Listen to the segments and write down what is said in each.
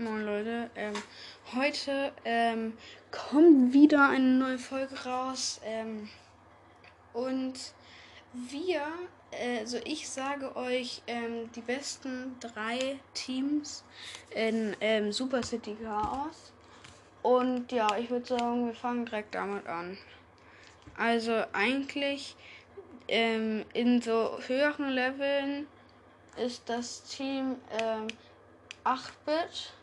Moin Leute, ähm, heute ähm, kommt wieder eine neue Folge raus. Ähm, und wir, also ich sage euch ähm, die besten drei Teams in ähm, Super City Chaos. Und ja, ich würde sagen, wir fangen direkt damit an. Also eigentlich ähm, in so höheren Leveln ist das Team 8-Bit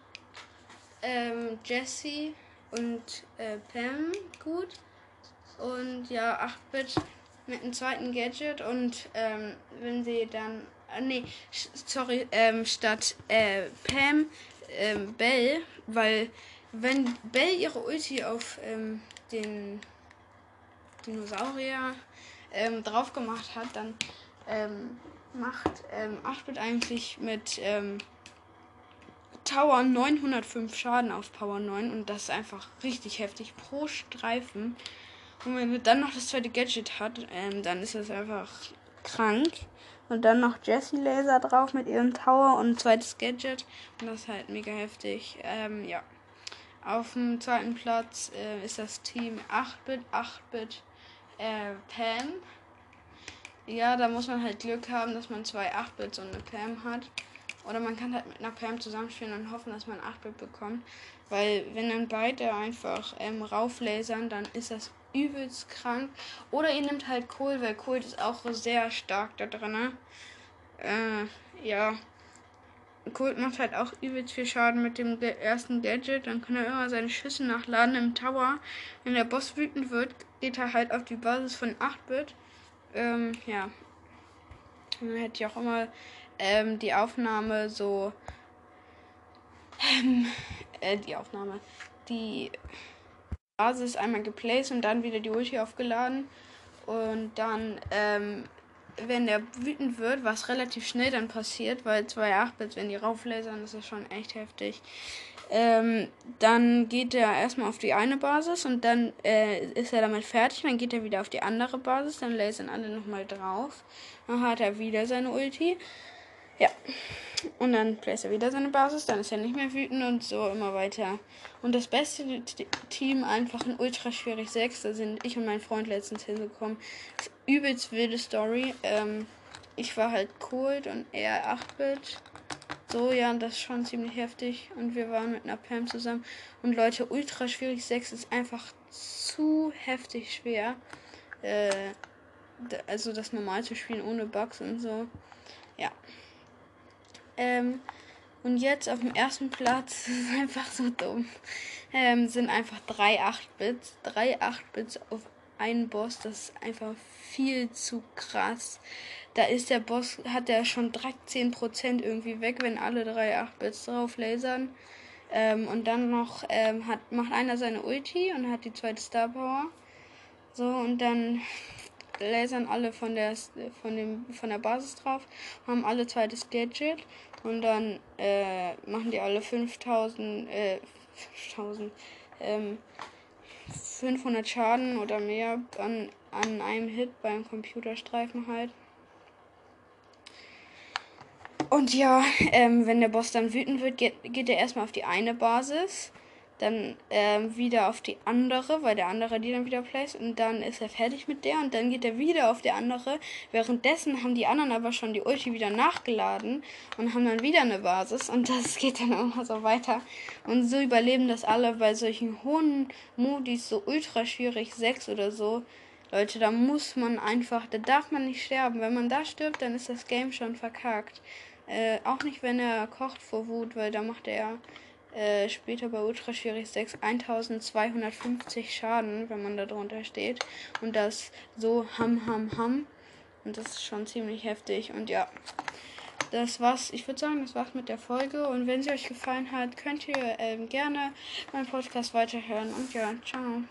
ähm, Jesse und äh, Pam gut. Und ja, 8-Bit mit einem zweiten Gadget und ähm, wenn sie dann. Äh, nee, sorry, ähm, statt äh, Pam ähm, Bell, weil wenn Bell ihre Ulti auf ähm, den Dinosaurier ähm, drauf gemacht hat, dann ähm, macht ähm, 8-Bit eigentlich mit ähm, Tower 905 Schaden auf Power 9 und das ist einfach richtig heftig pro Streifen. Und wenn er dann noch das zweite Gadget hat, ähm, dann ist das einfach krank. Und dann noch Jessie Laser drauf mit ihrem Tower und ein zweites Gadget. Und das ist halt mega heftig. Ähm, ja. Auf dem zweiten Platz äh, ist das Team 8-Bit, 8-Bit äh, Pam. Ja, da muss man halt Glück haben, dass man zwei 8-Bits und eine Pam hat. Oder man kann halt mit einer Pam zusammenspielen und hoffen, dass man 8-Bit bekommt. Weil wenn dann beide einfach ähm, rauflasern, dann ist das übelst krank. Oder ihr nehmt halt Kohl, weil Kohl ist auch sehr stark da drin. Ne? Äh, ja. Colt macht halt auch übelst viel Schaden mit dem ersten Gadget. Dann kann er immer seine Schüsse nachladen im Tower. Wenn der Boss wütend wird, geht er halt auf die Basis von 8-Bit. Ähm, ja. Dann hätte ich auch immer ähm, die Aufnahme so. Ähm, äh, die Aufnahme. Die Basis einmal geplaced und dann wieder die Ulti aufgeladen. Und dann, ähm, wenn der wütend wird, was relativ schnell dann passiert, weil 2 8-Bits, wenn die rauflasern, das ist schon echt heftig. Ähm, dann geht er erstmal auf die eine Basis und dann äh, ist er damit fertig. Dann geht er wieder auf die andere Basis, dann lasern alle nochmal drauf. Dann hat er wieder seine Ulti. Ja. Und dann placed er wieder seine Basis, dann ist er nicht mehr wütend und so immer weiter. Und das beste Team einfach ein ultra schwierig 6. Da sind ich und mein Freund letztens hingekommen. Übelst wilde Story. Ähm, ich war halt Cold und er 8-Bit. So, ja, das ist schon ziemlich heftig. Und wir waren mit einer Pam zusammen. Und Leute, ultra schwierig 6 ist einfach zu heftig schwer. Äh, also das normal zu spielen ohne Bugs und so. Ja. Ähm, und jetzt auf dem ersten Platz, das ist einfach so dumm, ähm, sind einfach drei 8-Bits. Drei 8-Bits auf einen Boss, das ist einfach viel zu krass. Da ist der Boss, hat der schon direkt 10% irgendwie weg, wenn alle drei 8-Bits drauf lasern. Ähm, und dann noch ähm, hat, macht einer seine Ulti und hat die zweite Star Power. So, und dann lasern alle von der, von dem, von der Basis drauf, haben alle zweites Gadget und dann äh, machen die alle 5000, äh, 5000, ähm, 500 Schaden oder mehr an, an einem Hit beim Computerstreifen halt. Und ja, ähm, wenn der Boss dann wütend wird, geht, geht er erstmal auf die eine Basis dann ähm, wieder auf die andere, weil der andere die dann wieder placed und dann ist er fertig mit der und dann geht er wieder auf die andere. Währenddessen haben die anderen aber schon die Ulti wieder nachgeladen und haben dann wieder eine Basis und das geht dann immer so weiter. Und so überleben das alle bei solchen hohen Modis, so ultra schwierig, 6 oder so. Leute, da muss man einfach, da darf man nicht sterben. Wenn man da stirbt, dann ist das Game schon verkackt. Äh, auch nicht, wenn er kocht vor Wut, weil da macht er äh, später bei Ultra Schwierig 6 1250 Schaden, wenn man da drunter steht. Und das so ham ham ham. Und das ist schon ziemlich heftig. Und ja, das war's. Ich würde sagen, das war's mit der Folge. Und wenn sie euch gefallen hat, könnt ihr ähm, gerne meinen Podcast weiterhören. Und ja, ciao.